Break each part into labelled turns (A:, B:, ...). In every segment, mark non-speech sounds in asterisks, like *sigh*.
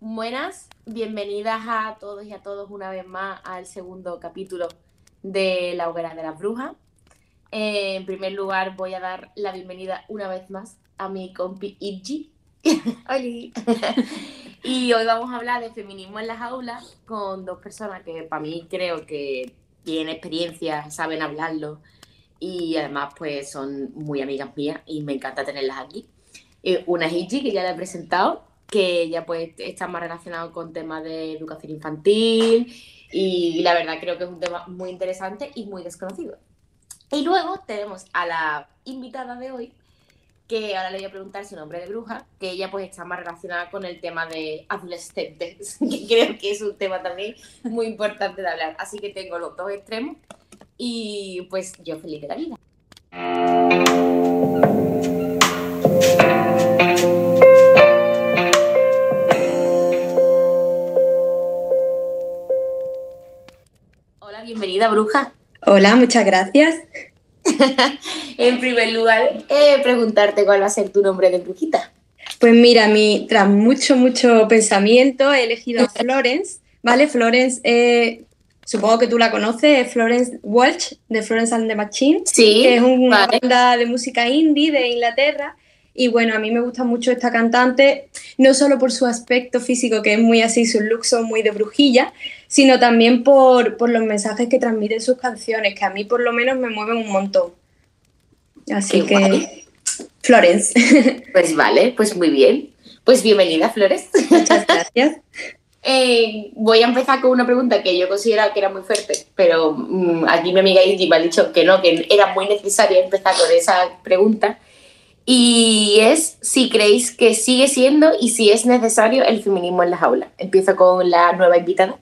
A: Buenas, bienvenidas a todos y a todos una vez más al segundo capítulo de La Hoguera de las Brujas. Eh, en primer lugar, voy a dar la bienvenida una vez más a mi compi Itji. *laughs* *laughs* Y hoy vamos a hablar de feminismo en las aulas con dos personas que para mí creo que tienen experiencia, saben hablarlo y además pues son muy amigas mías y me encanta tenerlas aquí. Eh, una es Itji, que ya la he presentado, que ella pues está más relacionado con temas de educación infantil y la verdad creo que es un tema muy interesante y muy desconocido. Y luego tenemos a la invitada de hoy, que ahora le voy a preguntar su nombre de bruja, que ella pues está más relacionada con el tema de adolescentes, *laughs* que creo que es un tema también muy importante de hablar. Así que tengo los dos extremos y pues yo feliz de la vida. Hola, bienvenida bruja.
B: Hola, muchas gracias.
A: En primer lugar, eh, preguntarte cuál va a ser tu nombre de brujita.
B: Pues mira, mi, tras mucho, mucho pensamiento he elegido a Florence, ¿vale? Florence, eh, supongo que tú la conoces, es Florence Walsh, de Florence and the Machine,
A: Sí,
B: que es una
A: vale.
B: banda de música indie de Inglaterra. Y bueno, a mí me gusta mucho esta cantante, no solo por su aspecto físico, que es muy así, sus looks son muy de brujilla, sino también por, por los mensajes que transmiten sus canciones, que a mí por lo menos me mueven un montón. Así
A: Qué
B: que,
A: guay.
B: Florence, *laughs*
A: Pues vale, pues muy bien. Pues bienvenida, Flores.
B: muchas *laughs* gracias.
A: Eh, voy a empezar con una pregunta que yo consideraba que era muy fuerte, pero mm, aquí mi amiga Igi me ha dicho que no, que era muy necesaria empezar con esa pregunta. Y es si creéis que sigue siendo y si es necesario el feminismo en las aulas. Empiezo con la nueva invitada.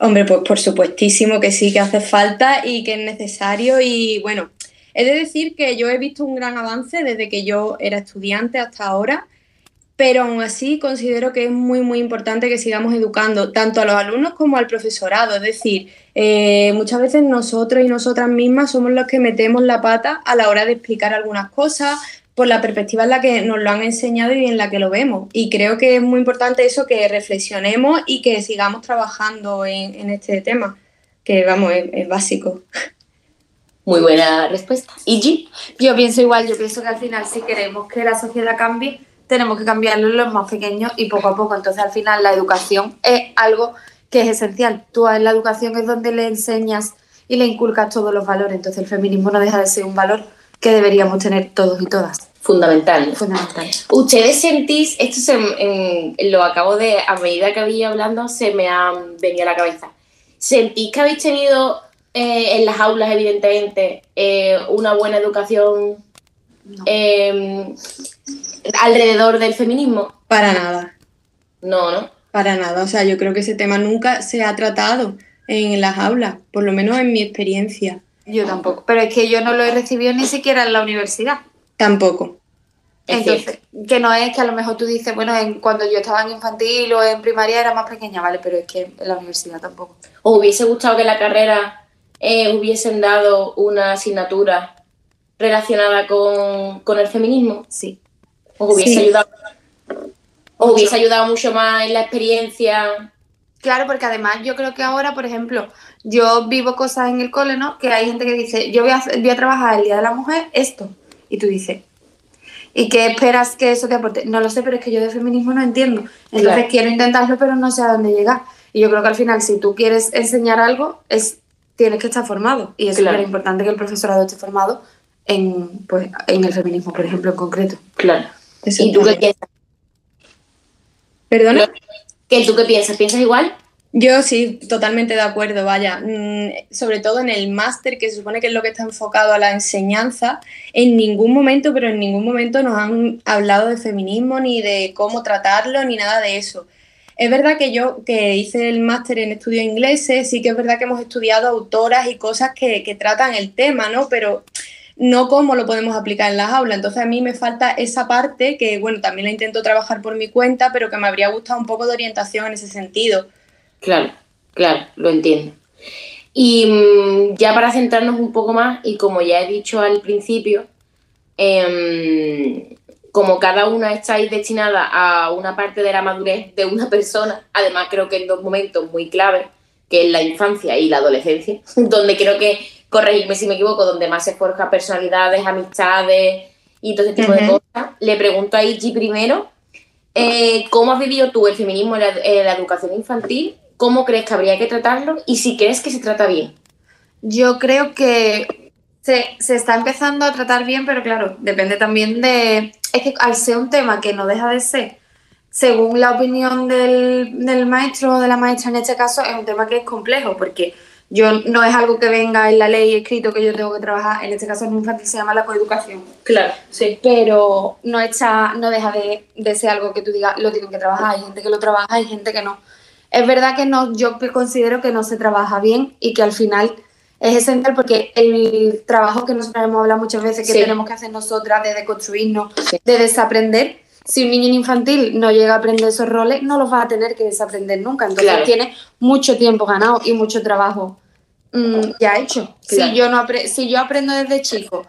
B: Hombre, pues por supuestísimo que sí, que hace falta y que es necesario. Y bueno, he de decir que yo he visto un gran avance desde que yo era estudiante hasta ahora, pero aún así considero que es muy, muy importante que sigamos educando tanto a los alumnos como al profesorado. Es decir, eh, muchas veces nosotros y nosotras mismas somos los que metemos la pata a la hora de explicar algunas cosas por la perspectiva en la que nos lo han enseñado y en la que lo vemos. Y creo que es muy importante eso, que reflexionemos y que sigamos trabajando en, en este tema, que vamos, es, es básico.
A: Muy buena respuesta. Igi.
C: Yo pienso igual, yo pienso que al final si queremos que la sociedad cambie, tenemos que cambiarlo en los más pequeños y poco a poco. Entonces al final la educación es algo que es esencial. Tú en la educación es donde le enseñas y le inculcas todos los valores. Entonces el feminismo no deja de ser un valor que deberíamos tener todos y todas.
A: Fundamental.
C: Fundamental.
A: ¿Ustedes sentís, esto se, en- lo acabo de, a medida que había hablando, se me ha venido a la cabeza. ¿Sentís que habéis tenido eh, en las aulas, evidentemente, eh, una buena educación
C: No.
A: eh, alrededor del feminismo?
B: Para nada,
A: No, ¿no?
B: para nada. O sea, yo creo que ese tema nunca se ha tratado en las aulas, por lo menos en mi experiencia.
C: Yo tampoco. Pero es que yo no lo he recibido ni siquiera en la universidad.
B: Tampoco.
A: Es
C: Entonces, que no es que a lo mejor tú dices, bueno, en, cuando yo estaba en infantil o en primaria era más pequeña, vale, pero es que en la universidad tampoco.
A: ¿Os hubiese gustado que en la carrera eh, hubiesen dado una asignatura relacionada con, con el feminismo?
C: Sí.
A: ¿Os hubiese
B: Sí.
A: ayudado? ¿Os hubiese ayudado mucho más en la experiencia?
C: Claro, porque además yo creo que ahora, por ejemplo, yo vivo cosas en el cole, ¿no? Que hay gente que dice, yo voy a, voy a trabajar el Día de la Mujer esto. Y tú dices, ¿y qué esperas que eso te aporte? No lo sé, pero es que yo de feminismo no entiendo. Entonces
A: Claro.
C: quiero intentarlo, pero no sé a dónde llegar. Y yo creo que al final, si tú quieres enseñar algo, es tienes que estar formado. Y es
A: Claro.
C: súper importante que el profesorado esté formado en, pues, en el feminismo, por ejemplo, en concreto.
A: Claro. ¿Y tú qué piensas?
B: ¿Perdona?
A: ¿Qué, ¿Tú qué piensas? ¿Piensas igual?
B: Yo sí, totalmente de acuerdo, vaya. Mm, sobre todo en el máster, que se supone que es lo que está enfocado a la enseñanza, en ningún momento, pero en ningún momento nos han hablado de feminismo, ni de cómo tratarlo, ni nada de eso. Es verdad que yo, que hice el máster en estudios ingleses, sí que es verdad que hemos estudiado autoras y cosas que, que tratan el tema, ¿no? Pero no cómo lo podemos aplicar en las aulas. Entonces a mí me falta esa parte que, bueno, también la intento trabajar por mi cuenta, pero que me habría gustado un poco de orientación en ese sentido.
A: Claro, claro, lo entiendo. Y mm, ya para centrarnos un poco más, y como ya he dicho al principio, em, como cada una estáis destinada a una parte de la madurez de una persona, además creo que en dos momentos muy claves, que es la infancia y la adolescencia, *laughs* donde creo que, corregirme si me equivoco, donde más se forja personalidades, amistades y todo ese tipo de cosas, le pregunto a Ichi primero, eh, ¿cómo has vivido tú el feminismo en la, educación infantil? ¿Cómo crees que habría que tratarlo? Y si crees que se trata bien.
C: Yo creo que se, se, está empezando a tratar bien, pero claro, depende también de... Es que al ser un tema que no deja de ser según la opinión del, maestro o de la maestra en este caso, es un tema que es complejo, porque yo no es algo que venga en la ley escrito que yo tengo que trabajar, en este caso en infantil se llama la coeducación.
A: Claro, sí.
C: Pero no, está, no deja de, de, ser algo que tú digas, lo tienen que trabajar, hay gente que lo trabaja, hay gente que no. Es verdad que no, yo considero que no se trabaja bien y que al final es esencial porque el trabajo que nosotros hemos hablado muchas veces que tenemos que hacer nosotras de deconstruirnos, de desaprender, si un niño infantil no llega a aprender esos roles, no los va a tener que desaprender nunca. Entonces tiene mucho tiempo ganado y mucho trabajo mm, ya hecho. Si, yo no si yo aprendo desde chico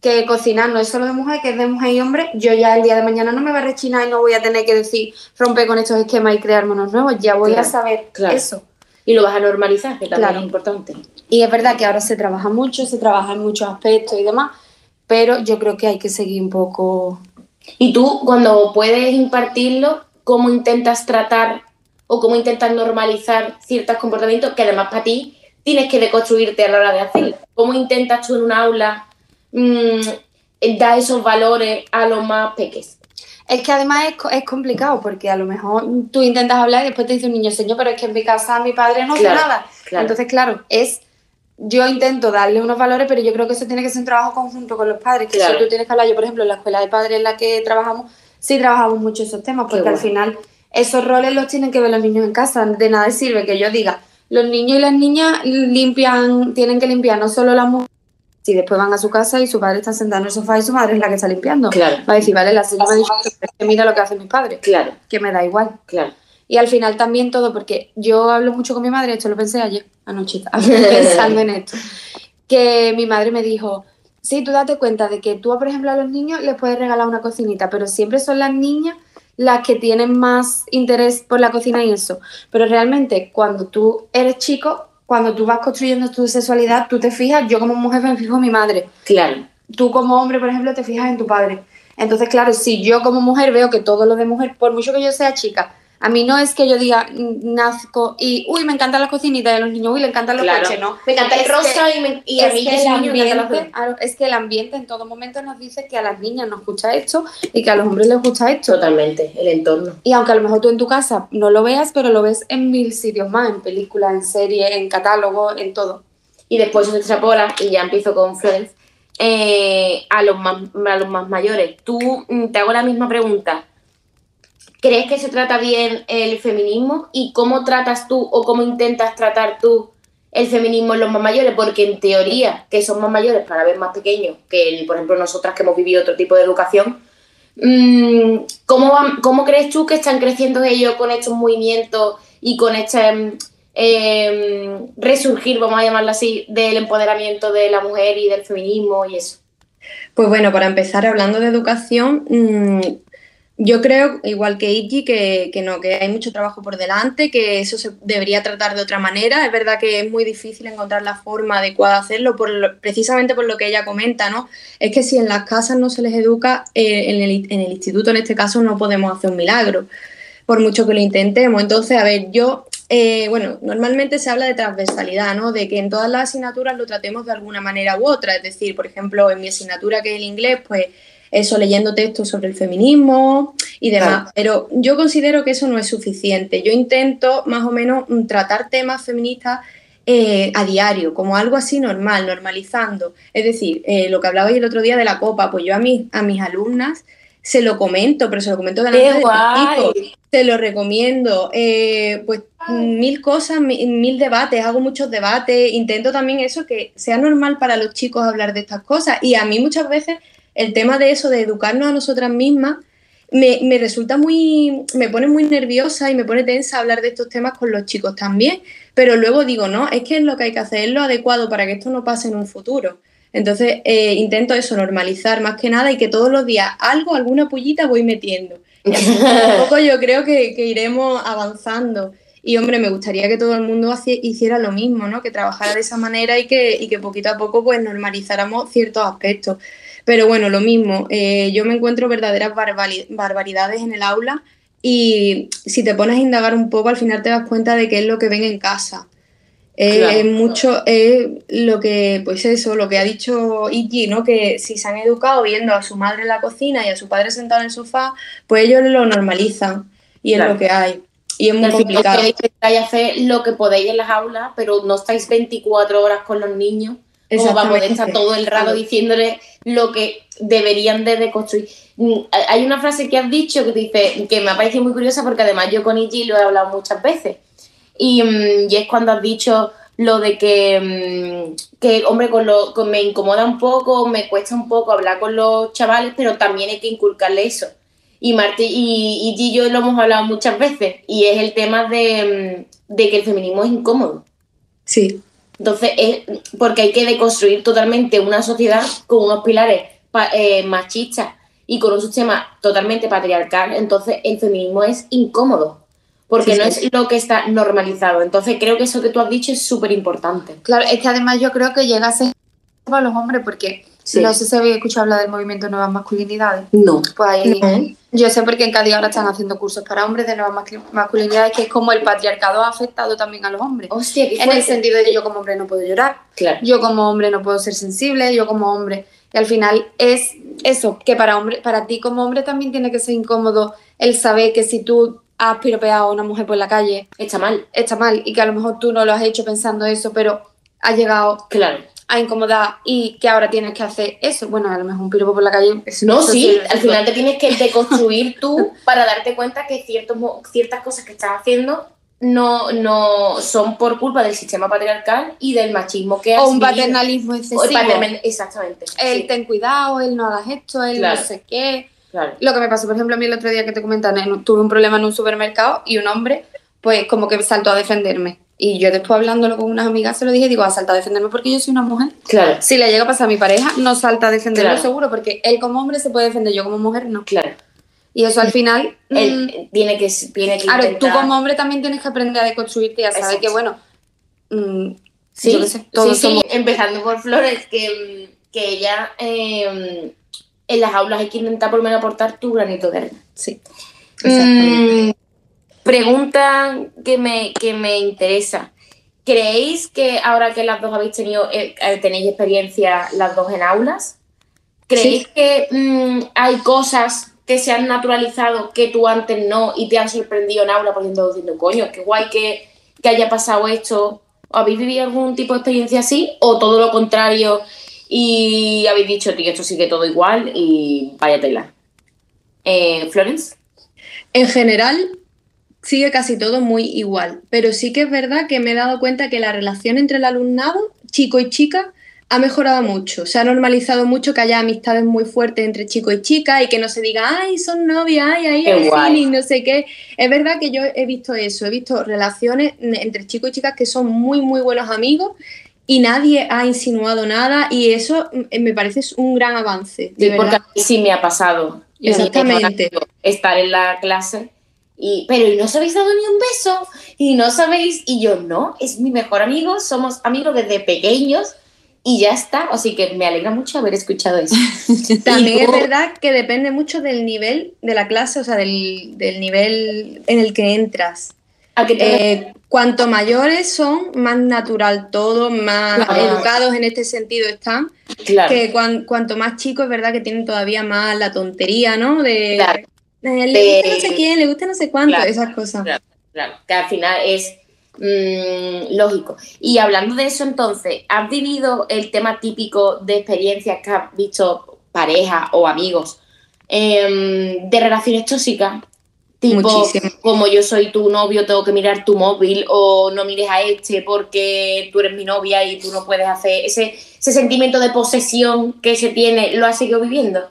C: que cocinar no es solo de mujer, que es de mujer y hombre, yo ya el día de mañana no me va a rechinar y no voy a tener que decir romper con estos esquemas y crear unos nuevos. Ya voy a saber eso.
A: Y lo vas a normalizar, que también es importante.
C: Y es verdad que ahora se trabaja mucho, se trabaja en muchos aspectos y demás, pero yo creo que hay que seguir un poco
A: y tú, cuando puedes impartirlo, ¿cómo intentas tratar o cómo intentas normalizar ciertos comportamientos que además para ti tienes que deconstruirte a la hora de hacerlo? ¿Cómo intentas tú en un aula mmm, dar esos valores a los más pequeños?
C: Es que además es, complicado porque a lo mejor tú intentas hablar y después te dice un niño, señor, pero es que en mi casa mi padre no hace nada. Entonces, claro, es yo intento darle unos valores, pero yo creo que eso tiene que ser un trabajo conjunto con los padres, que tú tienes que hablar, yo por ejemplo, en la escuela de padres en la que trabajamos, sí trabajamos mucho esos temas, porque al final esos roles los tienen que ver los niños en casa, de nada sirve que yo diga, los niños y las niñas limpian, tienen que limpiar no solo la mujer, si después van a su casa y su padre está sentado en el sofá y su madre es la que está limpiando,
A: claro.
C: va a decir, vale, la señora me ha dicho que mira lo que hace mi padre,
A: claro.
C: que me da igual.
A: Claro.
C: Y al final también todo, porque yo hablo mucho con mi madre, esto lo pensé ayer, anoche, *laughs* pensando en esto, que mi madre me dijo, sí, tú date cuenta de que tú, por ejemplo, a los niños les puedes regalar una cocinita, pero siempre son las niñas las que tienen más interés por la cocina y eso. Pero realmente cuando tú eres chico, cuando tú vas construyendo tu sexualidad, tú te fijas, yo como mujer me fijo en mi madre.
A: Claro.
C: Tú como hombre, por ejemplo, te fijas en tu padre. Entonces, claro, si yo como mujer veo que todo lo de mujer, por mucho que yo sea chica, a mí no es que yo diga nazco y, uy, me encantan las cocinitas de los niños, uy, le encantan los coches, ¿no?
A: Me encanta el rosa y, me, y a mí
C: que el ambiente, Es que el ambiente en todo momento nos dice que a las niñas nos gusta esto y que a los hombres les gusta esto.
A: Totalmente, el entorno.
C: Y aunque a lo mejor tú en tu casa no lo veas, pero lo ves en mil sitios más, en películas, en series, en catálogos, en todo.
A: Y después se extrapola, y ya empiezo con Friends, eh, a, los más, a los más mayores. Tú, mm, te hago la misma pregunta ¿Crees que se trata bien el feminismo? ¿Y cómo tratas tú o cómo intentas tratar tú el feminismo en los más mayores? Porque en teoría, que son más mayores para ver más pequeños, que por ejemplo nosotras que hemos vivido otro tipo de educación, mm, ¿cómo, cómo crees tú que están creciendo ellos con estos movimientos y con este em, resurgir, vamos a llamarlo así, del empoderamiento de la mujer y del feminismo y eso?
B: Pues bueno, para empezar hablando de educación, mm, yo creo, igual que Iggy, que, que, no, que hay mucho trabajo por delante, que eso se debería tratar de otra manera. Es verdad que es muy difícil encontrar la forma adecuada de hacerlo, por precisamente por lo que ella comenta, ¿no? Es que si en las casas no se les educa, eh, en, el, en el instituto en este caso no podemos hacer un milagro, por mucho que lo intentemos. Entonces, a ver, yo eh, bueno, normalmente se habla de transversalidad, ¿no? De que en todas las asignaturas lo tratemos de alguna manera u otra. Es decir, por ejemplo, en mi asignatura que es el inglés, pues eso leyendo textos sobre el feminismo y demás. Pero yo considero que eso no es suficiente. Yo intento más o menos mm, tratar temas feministas eh, a diario, como algo así normal, normalizando. Es decir, eh, lo que hablabais el otro día de la copa, pues yo a, mis, a mis alumnas se lo comento, pero se lo comento delante de chicos, se lo recomiendo, eh, pues mil cosas, mil, mil, debates, hago muchos debates, intento también eso, que sea normal para los chicos hablar de estas cosas y a mí muchas veces el tema de eso, de educarnos a nosotras mismas, me, me, resulta muy, me pone muy nerviosa y me pone tensa hablar de estos temas con los chicos también, pero luego digo, no, es que es lo que hay que hacer, es lo adecuado para que esto no pase en un futuro. Entonces eh, intento eso, normalizar más que nada y que todos los días algo, alguna pullita voy metiendo. Y a *laughs* poco yo creo que, que, iremos avanzando. Y hombre, me gustaría que todo el mundo hiciera lo mismo, ¿no? Que trabajara de esa manera y que, y que poquito a poco pues normalizáramos ciertos aspectos. Pero bueno, lo mismo, eh, yo me encuentro verdaderas barbaridades en el aula y si te pones a indagar un poco, al final te das cuenta de qué es lo que ven en casa. Es mucho, es lo que, pues eso, lo que ha dicho Iggy, ¿no? Que si se han educado viendo a su madre en la cocina y a su padre sentado en el sofá, pues ellos lo normalizan y es lo que hay. Y es muy complicado.
A: Que hacer lo que podéis en las aulas, pero no estáis 24 horas con los niños como para poder estar todo el rato diciéndole lo que deberían de deconstruir. Mm, hay una frase que has dicho que dice que me ha parecido muy curiosa porque además yo con Iggy lo he hablado muchas veces. Y, mm, y es cuando has dicho lo de que, mm, que hombre, con lo, me incomoda un poco, me cuesta un poco hablar con los chavales, pero también hay que inculcarle eso. Y Martí y, y, yo lo hemos hablado muchas veces, y es el tema de, de que el feminismo es incómodo.
B: Sí.
A: Entonces, es porque hay que deconstruir totalmente una sociedad con unos pilares eh, machistas y con un sistema totalmente patriarcal. Entonces, el feminismo es incómodo porque no es lo que está normalizado. Entonces, creo que eso que tú has dicho es súper importante.
C: Claro, es que además yo creo que llega a ser para los hombres porque no sé si habéis escuchado hablar del movimiento Nuevas Masculinidades.
A: No.
C: Pues ahí, yo sé porque en Cádiz ahora están haciendo cursos para hombres de nuevas masculinidades, que es como el patriarcado ha afectado también a los hombres.
A: Hostia,
C: en el sentido de que yo como hombre no puedo llorar,
A: claro.
C: yo como hombre no puedo ser sensible, yo como hombre. Y al final es eso, que para, hombre, para ti como hombre también tiene que ser incómodo el saber que si tú has piropeado a una mujer por la calle,
A: está mal.
C: Está mal. Y que a lo mejor tú no lo has hecho pensando eso, pero ha llegado.
A: Claro
C: a incomodar y que ahora tienes que hacer eso. Bueno, a lo mejor un piropo por la calle.
A: No, sí, al final te tienes que deconstruir *laughs* tú para darte cuenta que ciertos, ciertas cosas que estás haciendo no, no son por culpa del sistema patriarcal y del machismo que has
C: O un paternalismo excesivo.
A: exactamente.
C: El ten cuidado, el no hagas esto, el no sé qué. Lo que me pasó, por ejemplo, a mí el otro día que te comentan, tuve un problema en un supermercado y un hombre, pues como que saltó a defenderme. Y yo después hablándolo con unas amigas se lo dije, digo, a salta a defenderme porque yo soy una mujer.
A: Claro.
C: Si le llega a pasar a mi pareja, no salta a defenderlo seguro, porque él como hombre se puede defender, yo como mujer no.
A: Claro.
C: Y eso al final...
A: Él mm, tiene que, tiene que
C: Claro, tú como hombre también tienes que aprender a deconstruirte y a saber que, bueno...
A: Mm, sí, sí, sí, empezando por Flores, que, que ella... Em, en las aulas hay que intentar por lo menos aportar tu granito de arena.
C: Sí.
A: Mm, Pregunta que me, que me interesa. ¿Creéis que ahora que las dos habéis tenido, eh, eh, tenéis experiencia las dos en aulas, ¿creéis que mm, hay cosas que se han naturalizado que tú antes no y te han sorprendido en aula por ejemplo diciendo, coño, qué guay que, que haya pasado esto? ¿Habéis vivido algún tipo de experiencia así? ¿O todo lo contrario y habéis dicho, tío, esto sigue todo igual y vaya tela? Eh, ¿Florence?
B: En general, sigue casi todo muy igual, pero sí que es verdad que me he dado cuenta que la relación entre el alumnado, chico y chica, ha mejorado mucho. Se ha normalizado mucho que haya amistades muy fuertes entre chico y chica y que no se diga, ay, son novias, ay, ay, ay, no sé qué. Es verdad que yo he visto eso, he visto relaciones entre chicos y chicas que son muy, muy buenos amigos y nadie ha insinuado nada y eso mm, me parece un gran avance.
A: De porque a mí sí me ha pasado.
B: Exactamente.
A: Estar en la clase y, pero ¿y no sabéis dado ni un beso? Y no sabéis, y yo no, es mi mejor amigo, somos amigos desde pequeños y ya está. Así que me alegra mucho haber escuchado eso. *laughs*
B: También es verdad que depende mucho del nivel de la clase, o sea, del, del nivel en el que entras. Eh, cuanto mayores son, más natural todo, más educados en este sentido están. Que cuanto más chicos es verdad que tienen todavía más la tontería, ¿no? De, eh, le gusta no sé quién, le gusta no sé cuánto, esas cosas.
A: Claro, que al final es mm, lógico. Y hablando de eso, entonces, ¿has vivido el tema típico de experiencias que has visto pareja o amigos em, de relaciones tóxicas? Tipo, como yo soy tu novio, tengo que mirar tu móvil o no mires a este porque tú eres mi novia y tú no puedes hacer ese, ese sentimiento de posesión que se tiene, ¿lo has seguido viviendo?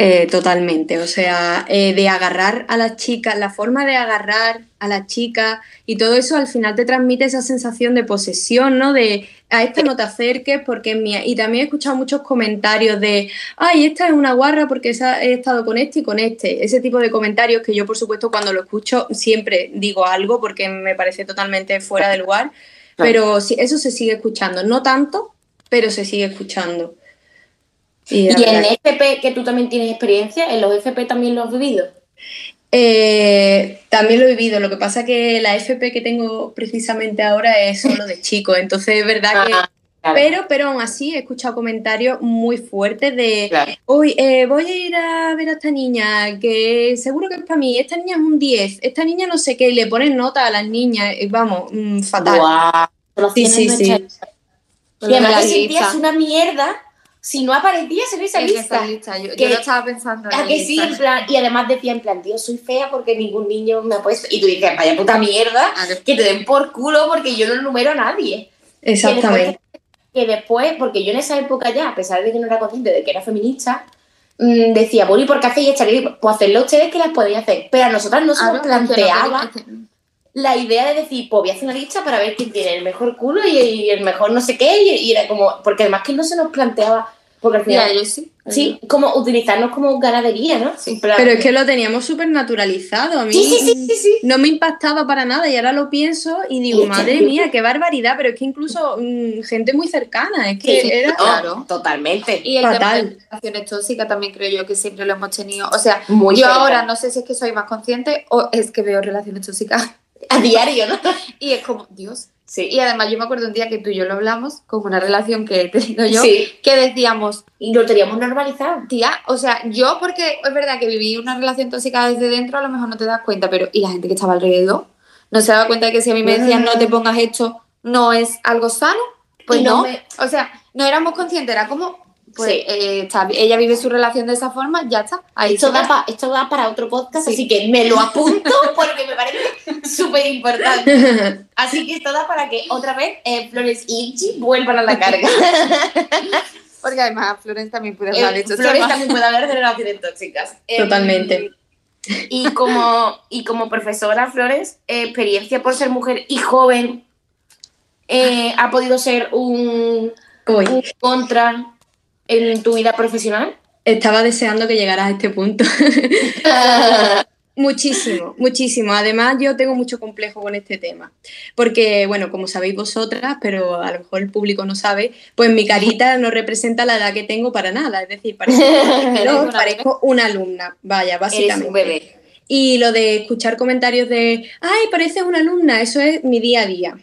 B: Eh, totalmente, o sea, eh, de agarrar a las chicas, la forma de agarrar a las chicas y todo eso al final te transmite esa sensación de posesión, ¿no? De a esta no te acerques porque es mía. Y también he escuchado muchos comentarios de, ay, esta es una guarra porque he estado con este y con este. Ese tipo de comentarios que yo, por supuesto, cuando lo escucho siempre digo algo porque me parece totalmente fuera de lugar, pero eso se sigue escuchando, no tanto, pero se sigue escuchando.
A: ¿Y, en FP, que tú también tienes experiencia, en los FP también lo has vivido?
B: Eh, también lo he vivido, lo que pasa que la FP que tengo precisamente ahora es solo de chicos, entonces es verdad que... Ah, pero, pero aún así he escuchado comentarios muy fuertes de, hoy eh, voy a ir a ver a esta niña, que seguro que es para mí, esta niña es un 10, esta niña no sé qué, y le ponen nota a las niñas, vamos, mm, fatal.
A: Sí, sí, sí. Y además es una mierda si no aparecía en esa lista.
C: Yo, yo, lo estaba pensando.
A: En que sí, en plan, y además decía en plan, tío, soy fea porque ningún niño me ha puesto. Y tú dices, vaya puta mierda, que te den por culo porque yo no numero a nadie.
B: Exactamente.
A: Que después, porque yo en esa época ya, a pesar de que no era consciente de que era feminista, mmm, decía, Boli, ¿por qué hacéis esta Pues hacerlo ustedes que las podéis hacer. Pero a nosotras no se nos planteaba la idea de decir, pues voy a hacer una lista para ver quién tiene el mejor culo y, el mejor no sé qué. Y, y, era como, porque además que no se nos planteaba porque al final,
C: sí.
A: Sí, como utilizarnos como ganadería, ¿no?
B: Pero es que lo teníamos súper naturalizado. A mí
A: sí, sí, sí,
B: no me impactaba para nada y ahora lo pienso y digo, madre mía, qué barbaridad. Pero es que incluso mm, gente muy cercana, es que era.
A: Claro, totalmente.
C: Y el tema de relaciones tóxicas también creo yo que siempre lo hemos tenido. O sea, yo ahora no sé si es que soy más consciente o es que veo relaciones tóxicas
A: a diario, ¿no? *laughs*
C: y es como, Dios, Sí. Y además yo me acuerdo un día que tú y yo lo hablamos, con una relación que he tenido yo, que decíamos...
A: Y lo teníamos normalizado.
C: Tía, o sea, yo porque es verdad que viví una relación tóxica desde dentro, a lo mejor no te das cuenta, pero ¿y la gente que estaba alrededor? ¿No se daba cuenta de que si a mí me decían no te pongas esto, no es algo sano? Pues no. O sea, no éramos conscientes, era como, pues eh, ella vive su relación de esa forma, ya está.
A: Ahí esto, da esto da para otro podcast, así que me lo apunto *laughs* porque me parece súper importante. *laughs* Así que esto da para que otra vez eh, Flores y Ichi vuelvan a la carga. *laughs*
C: porque además Flores también puede hablar de
A: eh, Flores también puede hablar de relaciones tóxicas.
B: Totalmente.
A: y, como, y como profesora, Flores, experiencia por ser mujer y joven, ¿ha podido ser un, un contra en tu vida profesional?
B: Estaba deseando que llegaras a este punto. *laughs* muchísimo, muchísimo. Además, yo tengo mucho complejo con este tema. Porque, bueno, como sabéis vosotras, pero a lo mejor el público no sabe, pues mi carita *laughs* no representa la edad que tengo para nada. Es decir, parezco, una, *laughs* parezco una alumna. Vaya, básicamente. bebé. Y lo de escuchar comentarios de, ay, pareces una alumna, eso es mi día a día.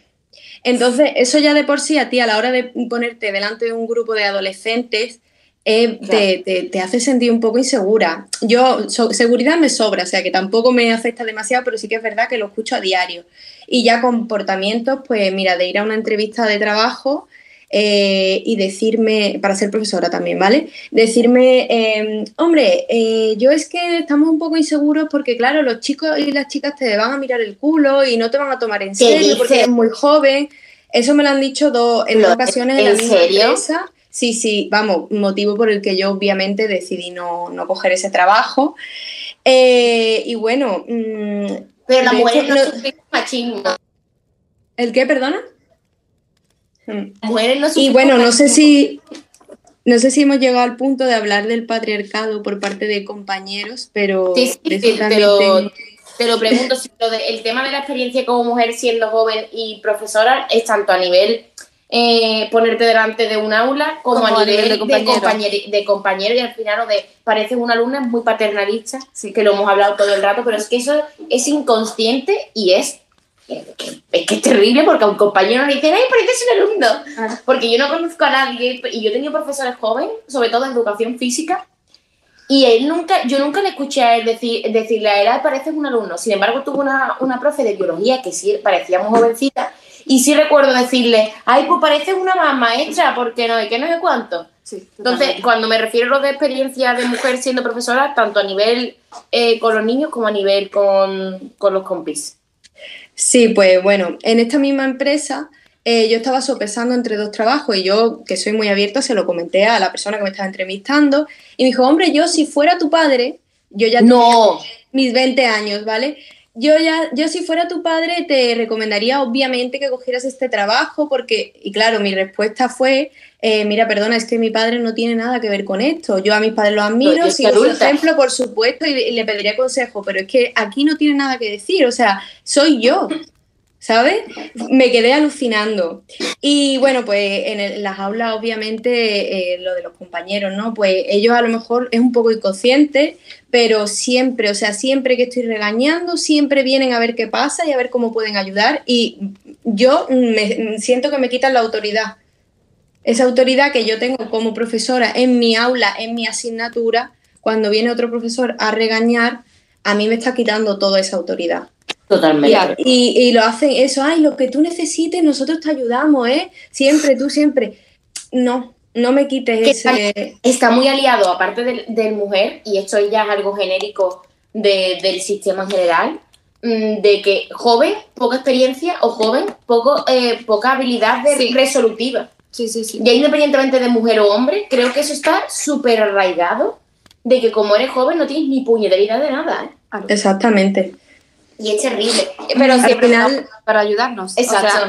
B: Entonces, eso ya de por sí a ti a la hora de ponerte delante de un grupo de adolescentes eh, te, hace sentir un poco insegura. Yo, seguridad me sobra, o sea que tampoco me afecta demasiado, pero sí que es verdad que lo escucho a diario. Y ya comportamientos, pues mira, de ir a una entrevista de trabajo eh, y decirme, para ser profesora también, ¿vale? Decirme, em, hombre, eh, yo es que estamos un poco inseguros porque, claro, los chicos y las chicas te van a mirar el culo y no te van a tomar en serio porque eres muy joven. Eso me lo han dicho dos, en dos ocasiones en, la misma empresa. Sí, sí, vamos, motivo por el que yo obviamente decidí no, coger ese trabajo. Eh, y bueno.
A: Mm, Pero las mujeres no, no machismo.
B: ¿El qué, perdona?
A: Mujeres no
B: y bueno, no sé si no sé si hemos llegado al punto de hablar del patriarcado por parte de compañeros, pero
A: sí, sí, te, lo, pregunto, si el tema de la experiencia como mujer siendo joven y profesora es tanto a nivel eh, ponerte delante de un aula como, a nivel, de, compañero. y al final o de pareces una alumna muy paternalista, que lo hemos hablado todo el rato, pero es que eso es inconsciente y es es que es terrible porque a un compañero le dicen, ay, pareces un alumno. Porque yo no conozco a nadie y yo he tenido profesores jóvenes, sobre todo en educación física, y él nunca, yo nunca le escuché a él decir, decirle a él, pareces un alumno. Sin embargo, tuvo una, una profe de biología que sí parecía muy jovencita y sí recuerdo decirle, ay, pues pareces una maestra, porque no, y que no sé cuánto. Entonces, cuando me refiero a lo de experiencia de mujer siendo profesora, tanto a nivel eh, con los niños como a nivel con, con los compis.
B: Sí, pues bueno, en esta misma empresa eh, yo estaba sopesando entre dos trabajos y yo, que soy muy abierta, se lo comenté a la persona que me estaba entrevistando y me dijo, hombre, yo si fuera tu padre, yo ya
A: no.
B: mis 20 años, ¿vale? Yo ya, yo si fuera tu padre te recomendaría obviamente que cogieras este trabajo porque, y claro, mi respuesta fue, eh, mira, perdona, es que mi padre no tiene nada que ver con esto. Yo a mis padres los admiro, sigo su ejemplo, por supuesto, y, y, le pediría consejo, pero es que aquí no tiene nada que decir, o sea, soy yo. ¿Sabes? Me quedé alucinando. Y bueno, pues en, las aulas, obviamente, eh, lo de los compañeros, ¿no? Pues ellos a lo mejor es un poco inconsciente, pero siempre, o sea, siempre que estoy regañando, siempre vienen a ver qué pasa y a ver cómo pueden ayudar. Y yo me siento que me quitan la autoridad. Esa autoridad que yo tengo como profesora en mi aula, en mi asignatura, cuando viene otro profesor a regañar, a mí me está quitando toda esa autoridad.
A: Totalmente.
B: Y, lo hacen eso, ay, lo que tú necesites, nosotros te ayudamos, ¿eh? Siempre, tú siempre. No, no me quites ese.
A: Está, muy aliado, aparte del, mujer, y esto ya es algo genérico del sistema en general, mm, de que joven, poca experiencia, o joven, poco, eh, poca habilidad de resolutiva.
C: Sí, sí, sí.
A: Ya independientemente de mujer o hombre, creo que eso está súper arraigado de que como eres joven no tienes ni puñetería de nada. ¿eh?
B: Exactamente.
A: Y es terrible.
C: Pero siempre final, para ayudarnos.
A: Exacto.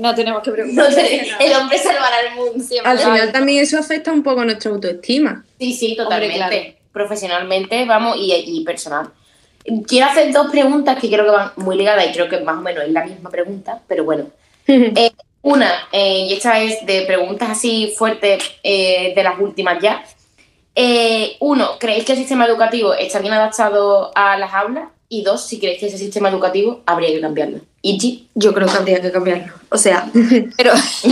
C: no, tenemos que preocuparnos.
A: el hombre salvará el mundo siempre.
B: Al final también eso afecta un poco a nuestra autoestima.
A: Sí, sí, totalmente. Profesionalmente, vamos, y, y, personal. Quiero hacer dos preguntas que creo que van muy ligadas y creo que más o menos es la misma pregunta, pero bueno. *laughs* Eh, una, eh, y esta es de preguntas así fuertes eh, de las últimas ya. uno, ¿creéis que el sistema educativo está bien adaptado a las aulas? Y dos, si creéis que ese sistema educativo habría que cambiarlo. ¿Y
C: Yo creo que habría que cambiarlo. O sea, *laughs*
A: pero. *laughs*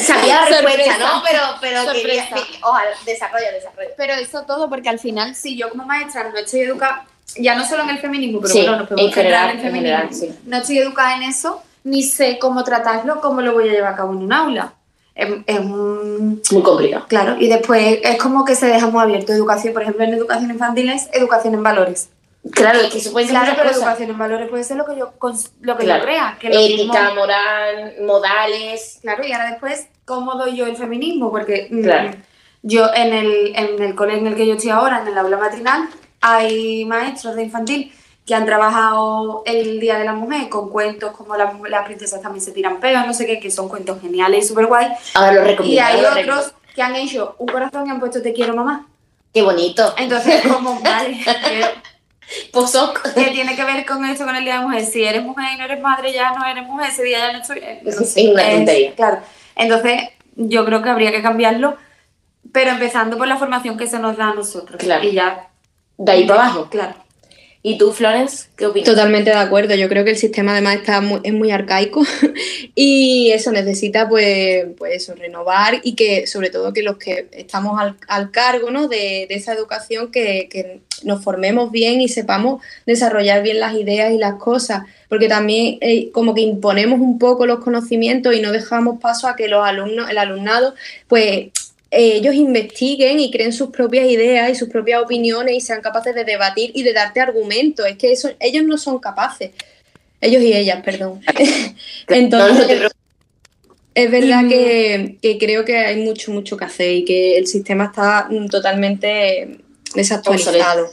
A: Sabía la respuesta, ¿no? Pero, pero quería, ojalá, desarrollo, desarrollo.
C: Pero eso todo, porque al final, si yo como maestra no estoy educada, ya no solo en el feminismo, pero bueno, no
A: en general, en, general, sí.
C: no estoy educada en eso, ni sé cómo tratarlo, cómo lo voy a llevar a cabo en un aula. Es,
A: muy complicado.
C: Claro, y después es como que se deja muy abierto. Educación, por ejemplo, en educación infantil es educación en valores.
A: Claro, es que eso puede ser
C: Claro, pero educación en valores puede ser lo que yo, lo que yo crea. Que
A: Ética, moral, modales.
C: Claro, y ahora después, ¿cómo doy yo el feminismo? Porque mm, yo en el, en el colegio en el que yo estoy ahora, en el aula matrinal, hay maestros de infantil que han trabajado el Día de la Mujer con cuentos como las, las princesas también se tiran peos, no sé qué, que son cuentos geniales y súper guay.
A: Ahora lo recomiendo.
C: Y hay otros que han hecho un corazón y han puesto te quiero mamá.
A: Qué bonito.
C: Entonces, como, *laughs* vale, ¿Qué tiene que ver con esto, con el Día de la Mujer? Si eres mujer y no eres madre, ya no eres mujer, ese día ya no estoy.
A: Eso es una tontería.
C: Claro. Entonces, yo creo que habría que cambiarlo, pero empezando por la formación que se nos da a nosotros.
A: Claro.
C: Y ya.
A: De ahí para abajo.
C: Claro.
A: ¿Y tú, Florence, qué opinas?
B: Totalmente de acuerdo. Yo creo que el sistema además está muy, es muy arcaico *laughs* y eso necesita, pues, pues eso, renovar y que, sobre todo, que los que estamos al, al cargo ¿no? de, de, esa educación, que, que, nos formemos bien y sepamos desarrollar bien las ideas y las cosas, porque también eh, como que imponemos un poco los conocimientos y no dejamos paso a que los alumnos, el alumnado, pues ellos investiguen y creen sus propias ideas y sus propias opiniones y sean capaces de debatir y de darte argumentos. Es que eso, ellos no son capaces. Ellos y ellas, perdón. *laughs* Entonces, es verdad que, creo que hay mucho, mucho que hacer y que el sistema está totalmente desactualizado.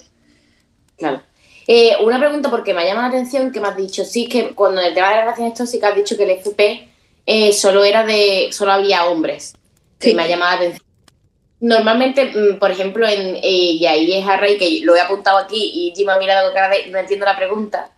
A: Claro. Eh, una pregunta porque me ha llamado la atención que me has dicho, sí, que cuando el tema de las relaciones tóxicas has dicho que el FP eh, solo era de, solo había hombres. Sí. me ha llamado la atención Normalmente, mm, por ejemplo, en, eh, y ahí es a que lo he apuntado aquí y Jim ha mirado cada vez, no entiendo la pregunta.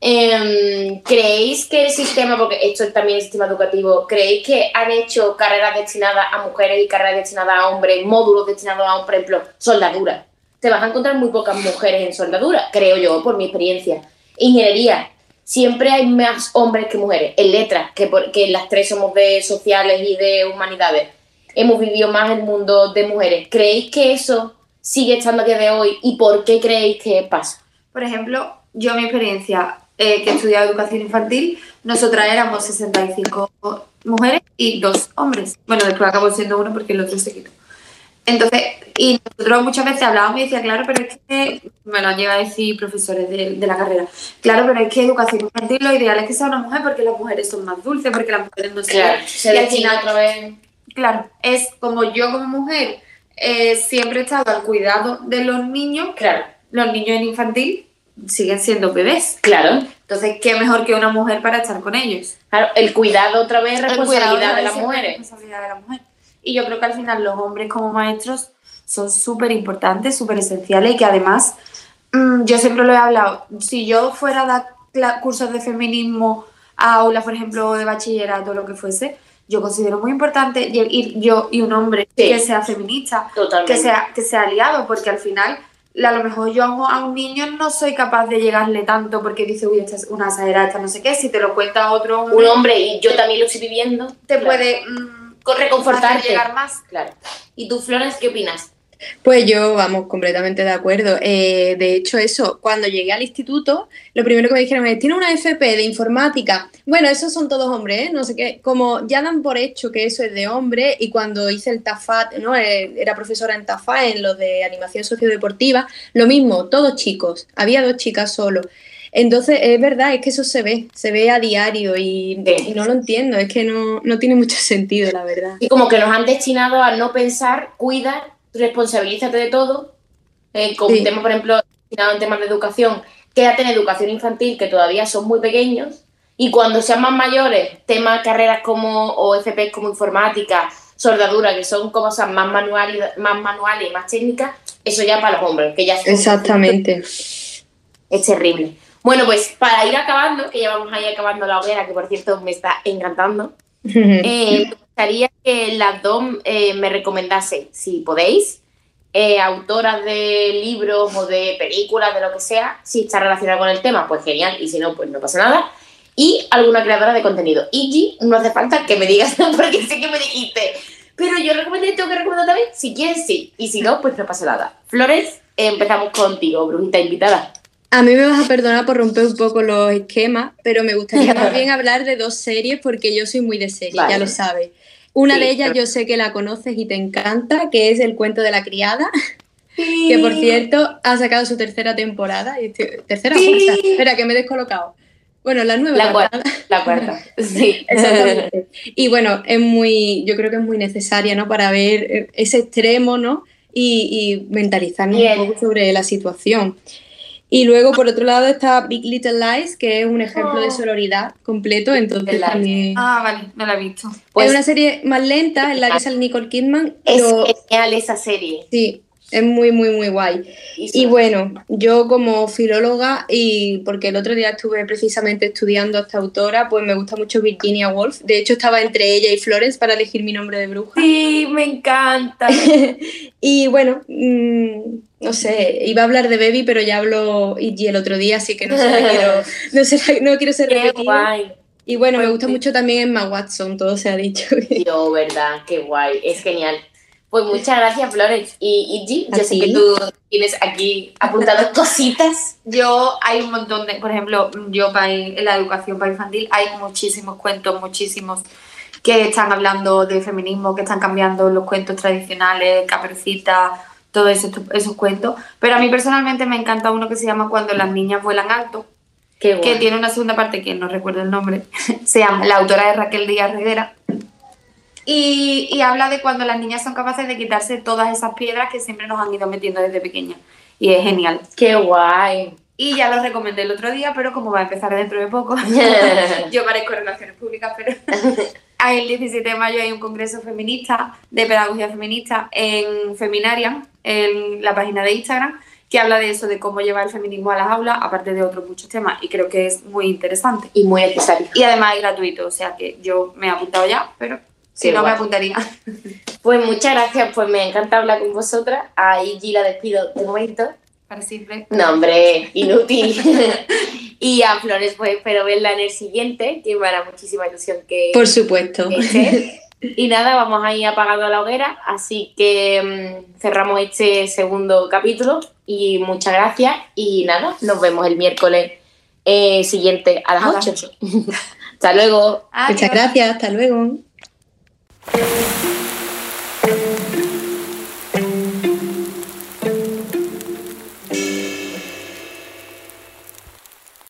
A: Em, ¿Creéis que el sistema, porque esto es también el sistema educativo, ¿creéis que han hecho carreras destinadas a mujeres y carreras destinadas a hombres, módulos destinados a, por ejemplo, soldadura? Te vas a encontrar muy pocas mujeres en soldadura, creo yo, por mi experiencia. Ingeniería, siempre hay más hombres que mujeres. En letras, que, que las tres somos de sociales y de humanidades hemos vivido más el mundo de mujeres. ¿Creéis que eso sigue estando a día de hoy y por qué creéis que pasa?
C: Por ejemplo, yo mi experiencia, eh, que he estudiado educación infantil, nosotras éramos 65 mujeres y dos hombres. Bueno, después acabó siendo uno porque el otro se quitó. Entonces, y nosotros muchas veces hablábamos y decía, claro, pero es que, me lo han llegado a decir profesores de, de, la carrera, claro, pero es que educación infantil lo ideal es que sea una mujer porque las mujeres son más dulces, porque las mujeres no
A: claro, se y al final, otra vez.
C: Claro, es como yo como mujer eh, siempre he estado al cuidado de los niños,
A: claro.
C: los niños en infantil siguen siendo bebés.
A: Claro.
C: Entonces, ¿qué mejor que una mujer para estar con ellos?
A: Claro, el cuidado otra vez responsabilidad de las mujeres.
C: Responsabilidad de la mujer. Y yo creo que al final los hombres como maestros son súper importantes, súper esenciales y que además, mm, yo siempre lo he hablado, si yo fuera a dar cursos de feminismo a aulas, por ejemplo, de bachillerato lo que fuese, yo considero muy importante ir yo y un hombre que sea feminista, que sea, que sea aliado, porque al final a lo mejor yo a un niño no soy capaz de llegarle tanto porque dice, uy, esta es una exagerada, esta no sé qué, si te lo cuenta otro
A: hombre, un hombre y yo también lo estoy viviendo,
C: te puede mm,
A: reconfortarte,
C: llegar más.
A: Claro. ¿Y tú, Flores, qué opinas?
B: Pues yo, vamos, completamente de acuerdo. Eh, de hecho, eso, cuando llegué al instituto, lo primero que me dijeron es, ¿tiene una FP de informática? Bueno, esos son todos hombres, ¿eh? No sé qué, como ya dan por hecho que eso es de hombre y cuando hice el TAFAT, ¿no? Eh, era profesora en TAFAT, en lo de animación sociodeportiva, lo mismo, todos chicos, había dos chicas solo. Entonces, es verdad, es que eso se ve, se ve a diario y, no lo entiendo, es que no, no tiene mucho *laughs* sentido, la verdad.
A: Y como que nos han destinado a no pensar, cuidar responsabilízate de todo. Eh, con temas, por ejemplo, en temas de educación, quédate en educación infantil, que todavía son muy pequeños, y cuando sean más mayores, temas, carreras como OFP como informática, soldadura, que son cosas más manuales, más manuales y más técnicas, eso ya para los hombres, que ya
B: Exactamente. *laughs*
A: Es terrible. Bueno, pues para ir acabando, que ya vamos a ir acabando la hoguera, que por cierto me está encantando, *laughs* eh, gustaría que las dos eh, me recomendasen, si podéis, eh, autoras de libros o de películas, de lo que sea, si está relacionada con el tema, pues genial, y si no, pues no pasa nada. Y alguna creadora de contenido. Y no hace falta que me digas, *laughs* porque sé que me dijiste, pero yo recomendé, tengo que recomendar también, si quieres, sí, y si no, pues no pasa nada. Flores, empezamos contigo, brujita invitada.
B: A mí me vas a perdonar por romper un poco los esquemas, pero me gustaría más bien hablar de dos series porque yo soy muy de series, ya lo sabes. Una de ellas yo sé que la conoces y te encanta, que es El cuento de la criada, que por cierto ha sacado su tercera temporada. ¿Tercera o cuarta? Espera, que me he descolocado. Bueno, la nueva.
A: La cuarta. La cuarta. Sí. *laughs*
B: Exactamente. Y bueno, es muy, yo creo que es muy necesaria, ¿no? Para ver ese extremo, ¿no? Y, y mentalizarnos un poco sobre la situación. Y luego, por otro lado, está Big Little Lies, que es un ejemplo de oh. sororidad completo, entonces también...
C: Ah, vale, no la he visto.
B: Pues, es una serie más lenta, en la que sale Nicole Kidman.
A: Es genial esa serie.
B: Sí, es muy, muy, muy guay. Y, bueno, yo como filóloga, y porque el otro día estuve precisamente estudiando a esta autora, pues me gusta mucho Virginia Woolf. De hecho, estaba entre ella y Florence para elegir mi nombre de bruja.
A: Sí, me encanta. *laughs*
B: y bueno, mm, no sé, iba a hablar de Baby, pero ya hablo y el otro día, así que no, sé, *laughs* quiero, no, quiero ser
A: Qué guay.
B: Y bueno, me gusta mucho también Emma Watson, todo se ha dicho.
A: Yo, verdad, qué guay, es genial. Pues muchas gracias, Flores. Y, y yo sé que tú tienes aquí apuntadas *laughs* cositas.
C: Yo hay un montón de, por ejemplo, yo en la educación para infantil hay muchísimos cuentos, muchísimos que están hablando de feminismo, que están cambiando los cuentos tradicionales, caperucita, todos esos, esos cuentos. Pero a mí personalmente me encanta uno que se llama Cuando las niñas vuelan alto, que tiene una segunda parte que no recuerdo el nombre. *laughs* se llama, la autora es Raquel Díaz Reguera y, habla de cuando las niñas son capaces de quitarse todas esas piedras que siempre nos han ido metiendo desde pequeñas. Y es genial.
A: ¡Qué guay!
C: Y ya lo recomendé el otro día, pero como va a empezar dentro de poco, *laughs* yo parezco Relaciones Públicas, pero *laughs* el 17 de mayo hay un congreso feminista, de pedagogía feminista, en Feminaria, en la página de Instagram, que habla de eso, de cómo llevar el feminismo a las aulas, aparte de otros muchos temas, y creo que es muy interesante.
A: Y muy necesario.
C: Y además es gratuito, o sea que yo me he apuntado ya, pero si no, me apuntaría. *laughs*
A: Pues muchas gracias, pues me encanta hablar con vosotras. A Iggy la despido de momento.
C: Para siempre.
A: No, hombre, inútil. *laughs* y a Flores, pues espero verla en el siguiente, que me hará muchísima ilusión que.
B: Por supuesto.
A: Y nada, vamos a ir apagando la hoguera, así que mm, cerramos este segundo capítulo y muchas gracias y nada, nos vemos el miércoles eh, siguiente a las 8. *laughs* hasta luego.
B: Muchas gracias, hasta luego. Thank you.